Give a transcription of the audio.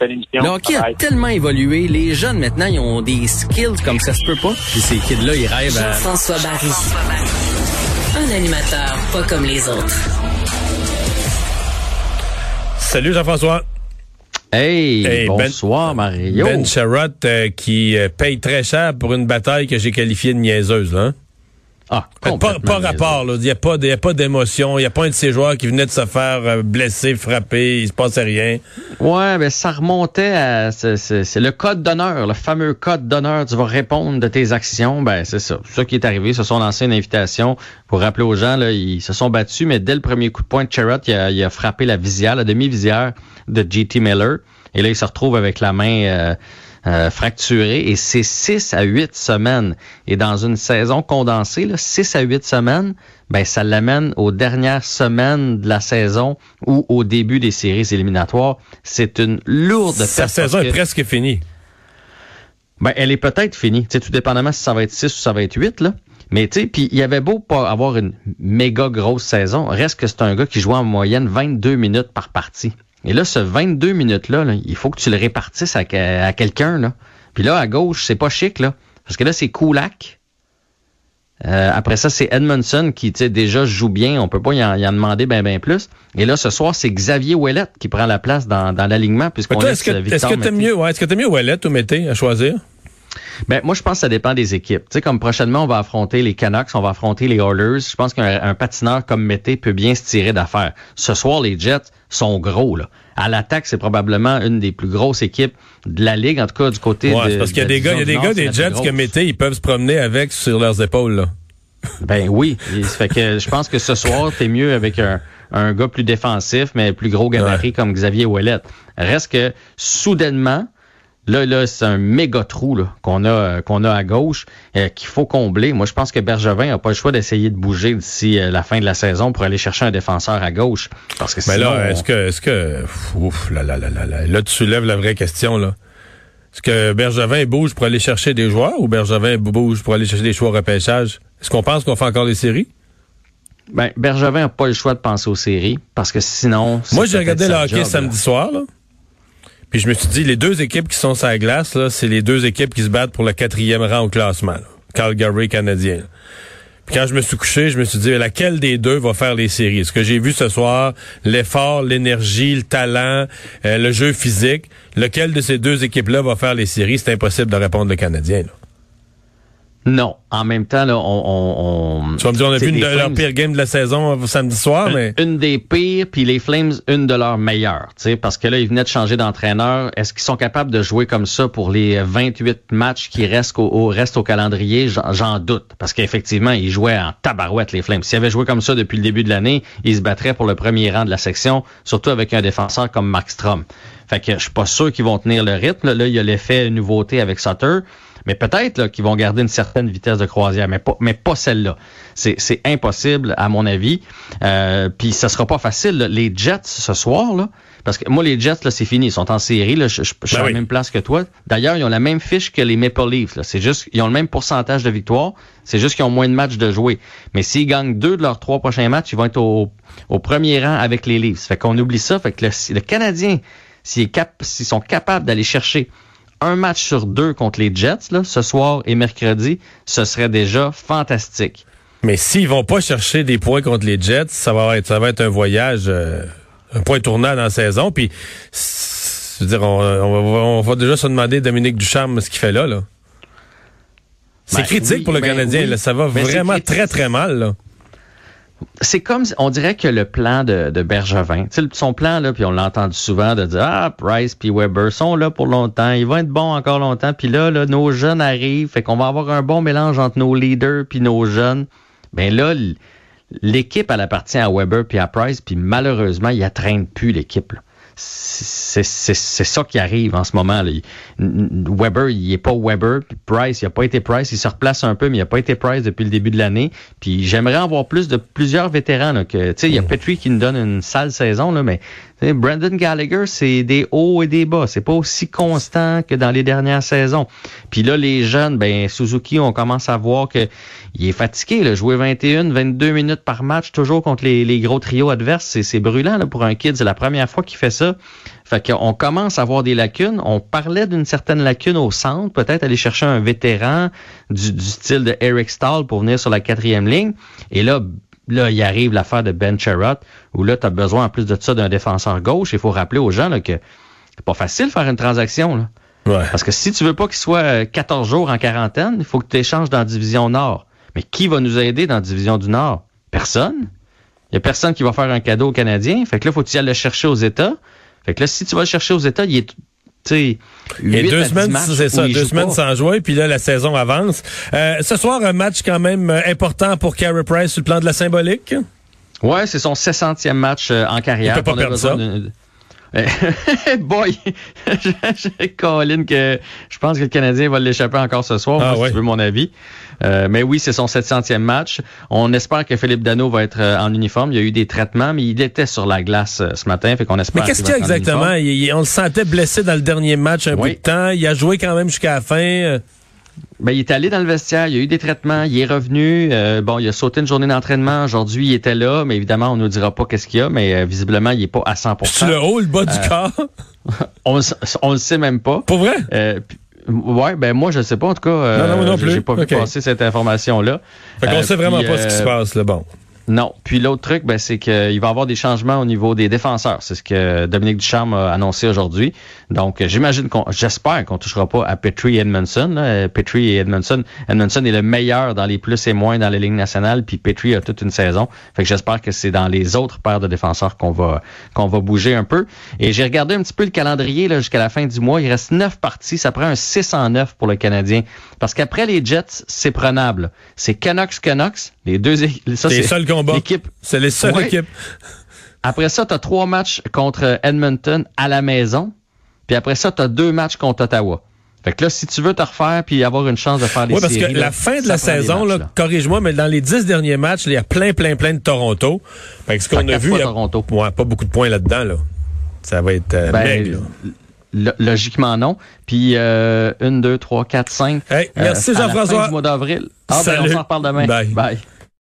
Le hockey a tellement évolué. Les jeunes, maintenant, ils ont des skills comme ça se peut pas. Puis ces kids-là, ils rêvent à... Jean-François Barry. Un animateur pas comme les autres. Salut Jean-François. Hey, Hey, Ben- bonsoir Mario. Ben Sherrod euh, qui euh, paye très cher pour une bataille que j'ai qualifiée de niaiseuse. Là, hein? Ah, Pas, pas rapport. là. Il n'y a pas, y a pas d'émotion. Il n'y a pas un de ces joueurs qui venait de se faire euh, blesser, frapper. Il se passait rien. Ouais, ben ça remontait à c'est- le code d'honneur, le fameux code d'honneur. Tu vas répondre de tes actions. Ben c'est ça. C'est ça qui est arrivé. Se sont lancés une invitation pour rappeler aux gens. Là, ils se sont battus, mais dès le premier coup de poing de Charrot, il a, il a frappé la visière, la demi-visière de JT Miller. Et là, il se retrouve avec la main. euh, euh, fracturée et c'est 6 à 8 semaines. Et dans une saison condensée, là, 6 à 8 semaines, ben ça l'amène aux dernières semaines de la saison ou au début des séries éliminatoires. C'est une lourde Sa perte saison parce est que- presque finie. ben, elle est peut-être finie. Tu sais, tout dépendamment si ça va être 6 ou ça va être 8, là. Mais tu sais, puis il y avait beau pas avoir une méga grosse saison, reste que c'est un gars qui joue en moyenne 22 minutes par partie. Et là, ce 22 minutes-là, là, il faut que tu le répartisses à, que- à quelqu'un, là. Puis là, à gauche, c'est pas chic, là. Parce que là, c'est Kulak. Euh, après ça, c'est Edmondson qui, tu sais, déjà joue bien. On peut pas y en, y en demander ben, ben plus. Et là, ce soir, c'est Xavier Ouellet qui prend la place dans, dans l'alignement puisqu'on est-ce que est-ce que t'aimes mieux, ouais, est-ce que t'aimes mieux Ouellet ou Mété à choisir? Ben, moi, je pense que ça dépend des équipes. Tu sais, comme prochainement, on va affronter les Canucks, on va affronter les Oilers. Je pense qu'un un patineur comme Mété peut bien se tirer d'affaire. Ce soir, les Jets sont gros, là. À l'attaque, c'est probablement une des plus grosses équipes de la Ligue, en tout cas du côté Ouais, de. parce qu'il y a de- des gars, il y a des gars Nord, des Jets que. Mété, ils peuvent se promener avec sur leurs épaules. Là. Ben oui. Ça fait que je pense que ce soir, t'es mieux avec un, un gars plus défensif, mais plus gros gabarit comme Xavier Ouellet. Reste que soudainement, là, là, c'est un méga trou là, qu'on a euh, qu'on a à gauche euh, qu'il faut combler. Moi, je pense que Bergevin n'a pas le choix d'essayer de bouger d'ici euh, la fin de la saison pour aller chercher un défenseur à gauche. Parce que Mais là, on- est-ce que, est-ce que, ouf, là, là, là, là, là, là, tu soulèves la vraie question, là. Est-ce que Bergevin bouge pour aller chercher des joueurs ou Bergevin bouge pour aller chercher des choix au repêchage? Est-ce qu'on pense qu'on fait encore les séries? ben, Bergevin n'a pas le choix de penser aux séries parce que sinon. Moi, j'ai regardé le hockey job, là. samedi soir, là. Puis je me suis dit, les deux équipes qui sont sur la glace, là, c'est les deux équipes qui se battent pour le quatrième rang au classement. Calgary canadien. Puis quand je me suis couché, je me suis dit, laquelle des deux va faire les séries? Ce que j'ai vu ce soir, l'effort, l'énergie, le talent, euh, le jeu physique, lequel de ces deux équipes-là va faire les séries? C'est impossible de répondre le Canadien. Là. Non. En même temps, là, on. on, on Tu vas me dire, on a vu une de leurs pires games de la saison euh, samedi soir, mais... Une des pires, puis les Flames, une de leurs meilleures. tu sais, Parce que là, ils venaient de changer d'entraîneur. Est-ce qu'ils sont capables de jouer comme ça pour les 28 matchs qui restent au, au- restent au calendrier? J'en- doute. Parce qu'effectivement, ils jouaient en tabarouette, les Flames. S'ils avaient joué comme ça depuis le début de l'année, ils se battraient pour le premier rang de la section, surtout avec un défenseur comme Mark Strom. Fait que je suis pas sûr qu'ils vont tenir le rythme. Là, il y a l'effet nouveauté avec Sutter. Mais peut-être là, qu'ils vont garder une certaine vitesse de croisière, mais pas, mais pas celle-là. C'est, c'est impossible, à mon avis. Euh, Puis ça sera pas facile. là. Les Jets ce soir, là, parce que moi, les Jets, là, c'est fini. Ils sont en série. Là, je, je, je suis Ben à oui. la même place que toi. D'ailleurs, ils ont la même fiche que les Maple Leafs. Là. C'est juste, ils ont le même pourcentage de victoire. C'est juste qu'ils ont moins de matchs de jouer. Mais s'ils gagnent deux de leurs trois prochains matchs, ils vont être au, au premier rang avec les Leafs. Fait qu'on oublie ça. Fait que le, le Canadien, s'il est cap, s'ils sont capables d'aller chercher un match sur deux contre les Jets, là, ce soir et mercredi, ce serait déjà fantastique. Mais s'ils vont pas chercher des points contre les Jets, ça va être, ça va être un voyage, euh, un point tournant dans la saison. Puis, je veux dire, on, on va, on va déjà se demander Dominique Ducharme ce qu'il fait là. là. C'est Ben, critique oui, pour le ben Canadien. oui. là. Ça va c'est vraiment critique. très très mal. Là. C'est comme, on dirait que le plan de, de Bergevin, son plan, là, puis on l'a entendu souvent de dire, ah, Price puis Weber sont là pour longtemps, ils vont être bons encore longtemps, puis là, nos jeunes arrivent, fait qu'on va avoir un bon mélange entre nos leaders puis nos jeunes. Ben là, l'équipe, elle appartient à Weber puis à Price, puis malheureusement, il traîne plus l'équipe. C'est ça qui arrive en ce moment. Là. Weber, il est pas Weber. Price, il a pas été Price. Il se replace un peu, mais il a pas été Price depuis le début de l'année. Puis j'aimerais en voir plus de plusieurs vétérans. Là, que, il y a mm. Petrie qui nous donne une sale saison, là, mais Brandon Gallagher, c'est des hauts et des bas. C'est pas aussi constant que dans les dernières saisons. Puis là, les jeunes, ben Suzuki, on commence à voir que il est fatigué. Là. Jouer 21, 22 minutes par match, toujours contre les, gros trios adverses, c'est brûlant là, pour un kid. C'est la première fois qu'il fait ça. Fait qu'on commence à avoir des lacunes. On parlait d'une certaine lacune au centre, peut-être aller chercher un vétéran du, du style de Eric Stahl pour venir sur la quatrième ligne. Et là, Là, il arrive l'affaire de Ben Sherrod, où là, tu as besoin en plus de ça d'un défenseur gauche. Il faut rappeler aux gens là, que c'est pas facile de faire une transaction. Là. Parce que si tu veux pas qu'il soit 14 euh, jours en quarantaine, il faut que tu échanges dans la division Nord. Mais qui va nous aider dans la division du Nord? Personne. Il y a personne qui va faire un cadeau aux Canadiens. Fait que là, faut que tu ailles le chercher aux États. Fait que là, si tu vas le chercher aux États, il est a deux semaines, c'est ça, deux semaines sans jouer, puis là, la saison avance. Euh, ce soir, un match quand même euh, important pour Carey Price sur le plan de la symbolique. Ouais, c'est son 60e match euh, en carrière. Il peut pas perdre ça. Boy, Colin que je pense que le Canadien va l'échapper encore ce soir, ah, si tu veux mon avis. Euh, mais oui, c'est son 700e match. On espère que Philippe Dano va être euh, en uniforme. Il y a eu des traitements, mais il était sur la glace euh, ce matin, fait qu'on espère. Mais qu'est-ce qu'il y a exactement? On le sentait blessé dans le dernier match un peu de temps. Il a joué quand même jusqu'à la fin. Ben, il est allé dans le vestiaire, il y a eu des traitements, il est revenu. bon, il a sauté une journée d'entraînement. Aujourd'hui, il était là, mais évidemment, on ne nous dira pas qu'est-ce qu'il y a, mais visiblement, il est pas à 100 C'est le haut, le bas du corps? on, on le sait même pas. Pour vrai? Ouais, ben moi je sais pas en tout cas. non, non, non euh, J'ai pas vu passer cette information là. Fait qu'on euh, sait vraiment pas ce qui se euh, passe là. Bon. Non. Puis l'autre truc, ben, c'est qu'il va y avoir des changements au niveau des défenseurs. C'est ce que Dominique Ducharme a annoncé aujourd'hui. Donc, j'imagine qu'on, j'espère qu'on touchera pas à Petrie et Edmondson. Petrie et Edmondson. Edmondson est le meilleur dans les plus et moins dans les lignes nationales, puis Petrie a toute une saison. Fait que j'espère que c'est dans les autres paires de défenseurs qu'on va qu'on va bouger un peu. Et j'ai regardé un petit peu le calendrier là jusqu'à la fin du mois. Il reste neuf parties. Ça prend un 6 en 9 pour le Canadien. Parce qu'après les Jets, c'est prenable. C'est Canucks Canucks. Les deux ça, c'est c'est les seules équipes. Après ça, tu as trois matchs contre Edmonton à la maison. Puis après ça, tu as deux matchs contre Ottawa. Fait que là, si tu veux te refaire puis avoir une chance de faire les Oui, parce que la fin de la saison, corrige-moi, mais dans les dix derniers matchs, il y a plein, plein, plein de Toronto. Fait que ce qu'on a vu, il y a Toronto. pas beaucoup de points là-dedans. Là. Ça va être euh, ben, Logiquement, non. Puis, euh, une, deux, trois, quatre, cinq. merci euh, Jean-François. mois d'avril. Ah, ben, on s'en reparle demain. Bye.